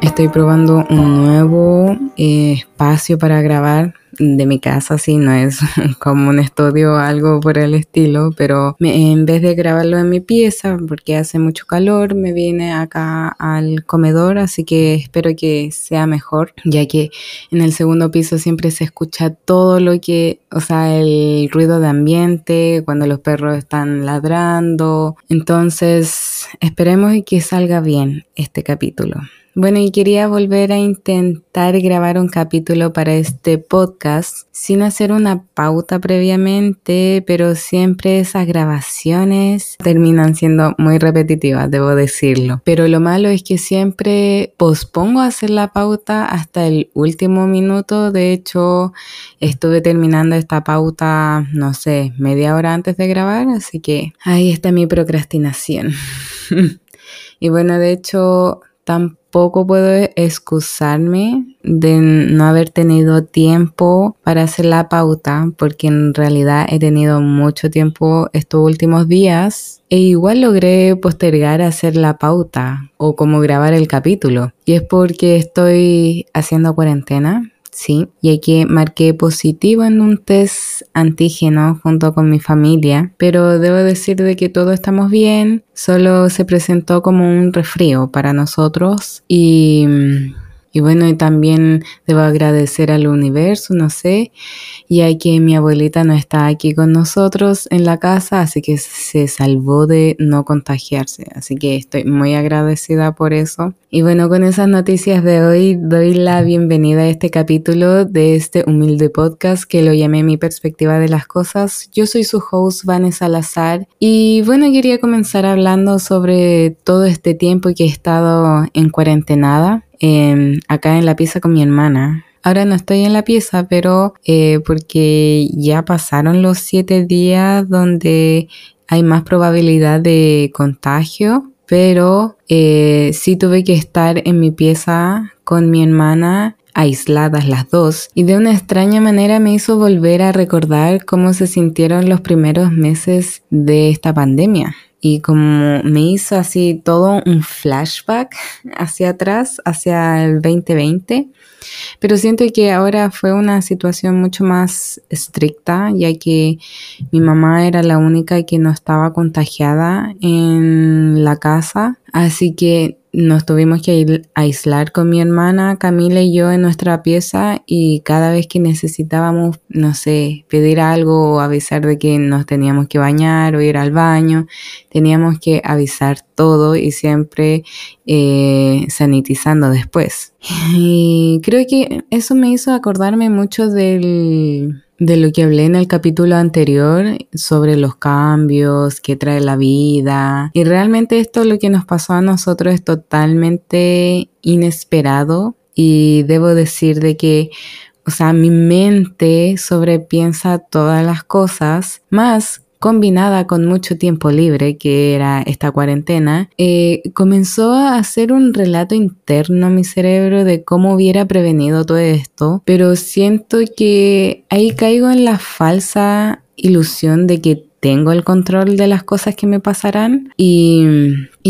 Estoy probando un nuevo eh, espacio para grabar de mi casa, sí, no es como un estudio o algo por el estilo, pero en vez de grabarlo en mi pieza, porque hace mucho calor, me vine acá al comedor, así que espero que sea mejor, ya que en el segundo piso siempre se escucha todo lo que, o sea, el ruido de ambiente, cuando los perros están ladrando, entonces esperemos que salga bien este capítulo. Bueno, y quería volver a intentar grabar un capítulo para este podcast sin hacer una pauta previamente, pero siempre esas grabaciones terminan siendo muy repetitivas, debo decirlo. Pero lo malo es que siempre pospongo hacer la pauta hasta el último minuto. De hecho, estuve terminando esta pauta, no sé, media hora antes de grabar, así que ahí está mi procrastinación. y bueno, de hecho, tampoco poco puedo excusarme de no haber tenido tiempo para hacer la pauta, porque en realidad he tenido mucho tiempo estos últimos días e igual logré postergar hacer la pauta o como grabar el capítulo. Y es porque estoy haciendo cuarentena, Sí, y aquí marqué positivo en un test antígeno junto con mi familia, pero debo decir de que todo estamos bien, solo se presentó como un resfrío para nosotros y y bueno, y también debo agradecer al universo, no sé, ya que mi abuelita no está aquí con nosotros en la casa, así que se salvó de no contagiarse. Así que estoy muy agradecida por eso. Y bueno, con esas noticias de hoy doy la bienvenida a este capítulo de este humilde podcast que lo llamé Mi perspectiva de las cosas. Yo soy su host Vanessa Salazar y bueno, quería comenzar hablando sobre todo este tiempo que he estado en cuarentenada Em, acá en la pieza con mi hermana. Ahora no estoy en la pieza, pero eh, porque ya pasaron los siete días donde hay más probabilidad de contagio, pero eh, sí tuve que estar en mi pieza con mi hermana aisladas las dos, y de una extraña manera me hizo volver a recordar cómo se sintieron los primeros meses de esta pandemia y como me hizo así todo un flashback hacia atrás, hacia el 2020. Pero siento que ahora fue una situación mucho más estricta, ya que mi mamá era la única que no estaba contagiada en la casa. Así que nos tuvimos que aislar con mi hermana Camila y yo en nuestra pieza y cada vez que necesitábamos, no sé, pedir algo o avisar de que nos teníamos que bañar o ir al baño, teníamos que avisar todo y siempre eh, sanitizando después. Y creo que eso me hizo acordarme mucho del de lo que hablé en el capítulo anterior sobre los cambios que trae la vida. Y realmente esto lo que nos pasó a nosotros es totalmente inesperado y debo decir de que o sea, mi mente sobrepiensa todas las cosas, más combinada con mucho tiempo libre, que era esta cuarentena, eh, comenzó a hacer un relato interno a mi cerebro de cómo hubiera prevenido todo esto, pero siento que ahí caigo en la falsa ilusión de que tengo el control de las cosas que me pasarán y,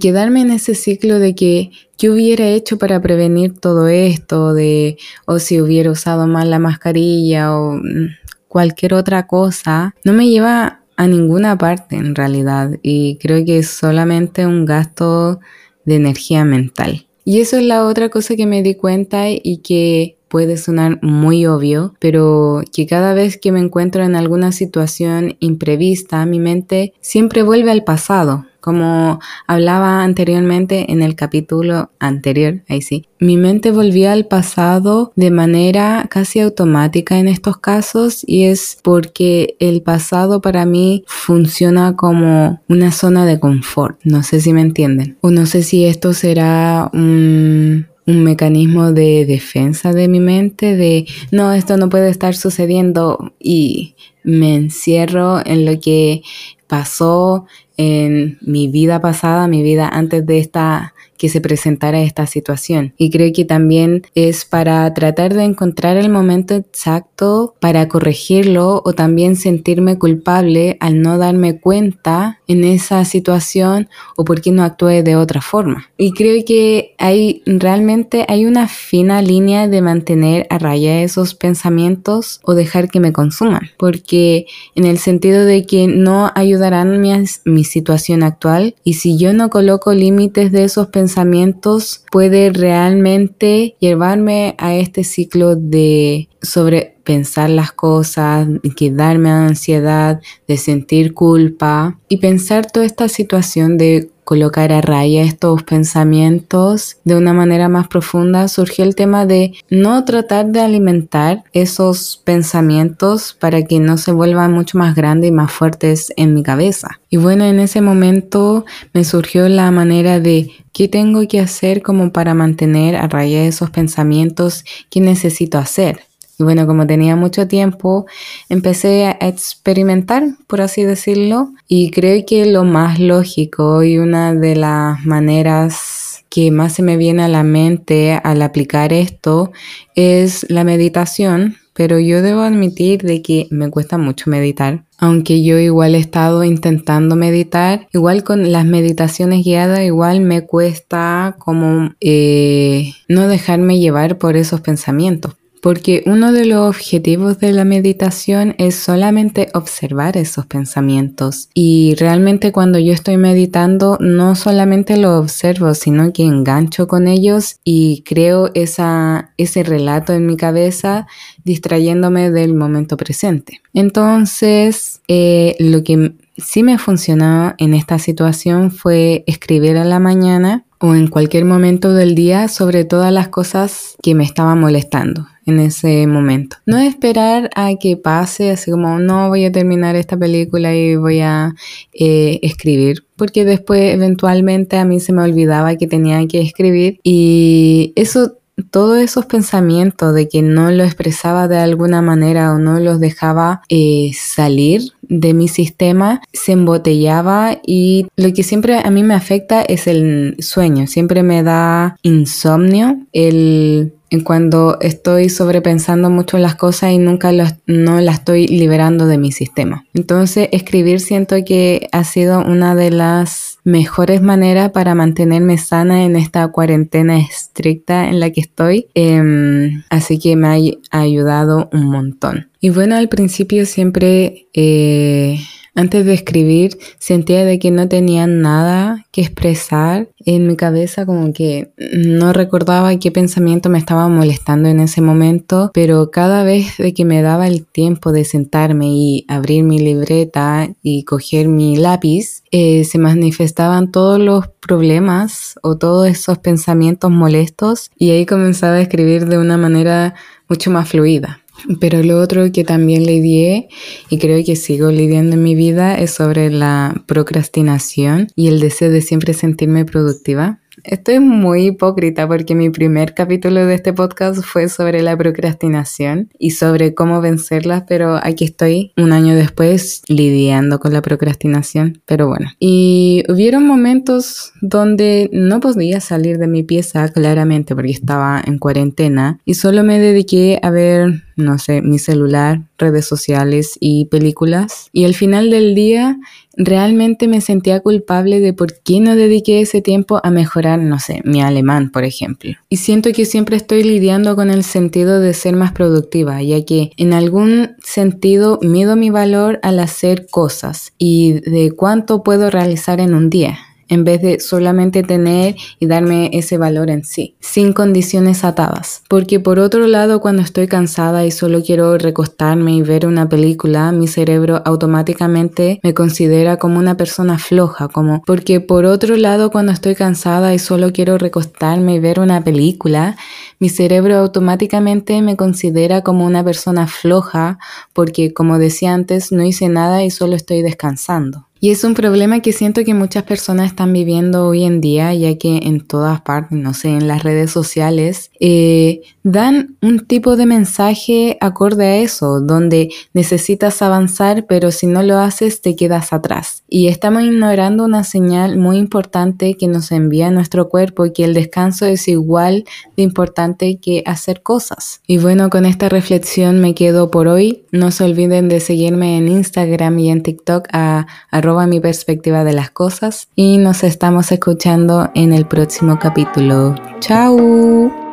quedarme en ese ciclo de que qué hubiera hecho para prevenir todo esto, de o si hubiera usado mal la mascarilla o mm, cualquier otra cosa, no me lleva a ninguna parte en realidad y creo que es solamente un gasto de energía mental. Y eso es la otra cosa que me di cuenta y que puede sonar muy obvio, pero que cada vez que me encuentro en alguna situación imprevista, mi mente siempre vuelve al pasado, como hablaba anteriormente en el capítulo anterior, ahí sí, mi mente volvía al pasado de manera casi automática en estos casos y es porque el pasado para mí funciona como una zona de confort. No sé si me entienden. O no sé si esto será un un mecanismo de defensa de mi mente, de no, esto no puede estar sucediendo y me encierro en lo que pasó en mi vida pasada, mi vida antes de esta que se presentara esta situación. Y creo que también es para tratar de encontrar el momento exacto para corregirlo o también sentirme culpable al no darme cuenta en esa situación o por qué no actué de otra forma. Y creo que hay realmente hay una fina línea de mantener a raya esos pensamientos o dejar que me consuman, porque en el sentido de que no ayudarán mi, mi situación actual y si yo no coloco límites de esos pensamientos puede realmente llevarme a este ciclo de sobre pensar las cosas, quedarme ansiedad, de sentir culpa y pensar toda esta situación de colocar a raya estos pensamientos de una manera más profunda, surgió el tema de no tratar de alimentar esos pensamientos para que no se vuelvan mucho más grandes y más fuertes en mi cabeza. Y bueno, en ese momento me surgió la manera de qué tengo que hacer como para mantener a raya esos pensamientos, qué necesito hacer. Y bueno, como tenía mucho tiempo, empecé a experimentar, por así decirlo, y creo que lo más lógico y una de las maneras que más se me viene a la mente al aplicar esto es la meditación, pero yo debo admitir de que me cuesta mucho meditar. Aunque yo igual he estado intentando meditar, igual con las meditaciones guiadas, igual me cuesta como eh, no dejarme llevar por esos pensamientos. Porque uno de los objetivos de la meditación es solamente observar esos pensamientos. Y realmente cuando yo estoy meditando no solamente lo observo, sino que engancho con ellos y creo esa, ese relato en mi cabeza distrayéndome del momento presente. Entonces, eh, lo que sí me funcionó en esta situación fue escribir a la mañana o en cualquier momento del día sobre todas las cosas que me estaban molestando en ese momento. No esperar a que pase, así como no voy a terminar esta película y voy a eh, escribir, porque después eventualmente a mí se me olvidaba que tenía que escribir y eso todos esos pensamientos de que no lo expresaba de alguna manera o no los dejaba eh, salir de mi sistema se embotellaba y lo que siempre a mí me afecta es el sueño, siempre me da insomnio el cuando estoy sobrepensando mucho las cosas y nunca no las estoy liberando de mi sistema. Entonces, escribir siento que ha sido una de las mejores maneras para mantenerme sana en esta cuarentena estricta en la que estoy. Em, así que me ha ayudado un montón. Y bueno, al principio siempre... Eh, antes de escribir sentía de que no tenía nada que expresar en mi cabeza, como que no recordaba qué pensamiento me estaba molestando en ese momento, pero cada vez de que me daba el tiempo de sentarme y abrir mi libreta y coger mi lápiz, eh, se manifestaban todos los problemas o todos esos pensamientos molestos y ahí comenzaba a escribir de una manera mucho más fluida. Pero lo otro que también lidié y creo que sigo lidiando en mi vida es sobre la procrastinación y el deseo de siempre sentirme productiva. Estoy muy hipócrita porque mi primer capítulo de este podcast fue sobre la procrastinación y sobre cómo vencerla, pero aquí estoy un año después lidiando con la procrastinación, pero bueno. Y hubieron momentos donde no podía salir de mi pieza claramente porque estaba en cuarentena y solo me dediqué a ver no sé, mi celular, redes sociales y películas. Y al final del día realmente me sentía culpable de por qué no dediqué ese tiempo a mejorar, no sé, mi alemán, por ejemplo. Y siento que siempre estoy lidiando con el sentido de ser más productiva, ya que en algún sentido mido mi valor al hacer cosas y de cuánto puedo realizar en un día en vez de solamente tener y darme ese valor en sí, sin condiciones atadas. Porque por otro lado, cuando estoy cansada y solo quiero recostarme y ver una película, mi cerebro automáticamente me considera como una persona floja, como porque por otro lado, cuando estoy cansada y solo quiero recostarme y ver una película, mi cerebro automáticamente me considera como una persona floja porque, como decía antes, no hice nada y solo estoy descansando. Y es un problema que siento que muchas personas están viviendo hoy en día, ya que en todas partes, no sé, en las redes sociales, eh, dan un tipo de mensaje acorde a eso, donde necesitas avanzar, pero si no lo haces te quedas atrás. Y estamos ignorando una señal muy importante que nos envía nuestro cuerpo y que el descanso es igual de importante que hacer cosas. Y bueno, con esta reflexión me quedo por hoy. No se olviden de seguirme en Instagram y en TikTok a arroba mi perspectiva de las cosas y nos estamos escuchando en el próximo capítulo. ¡Chao!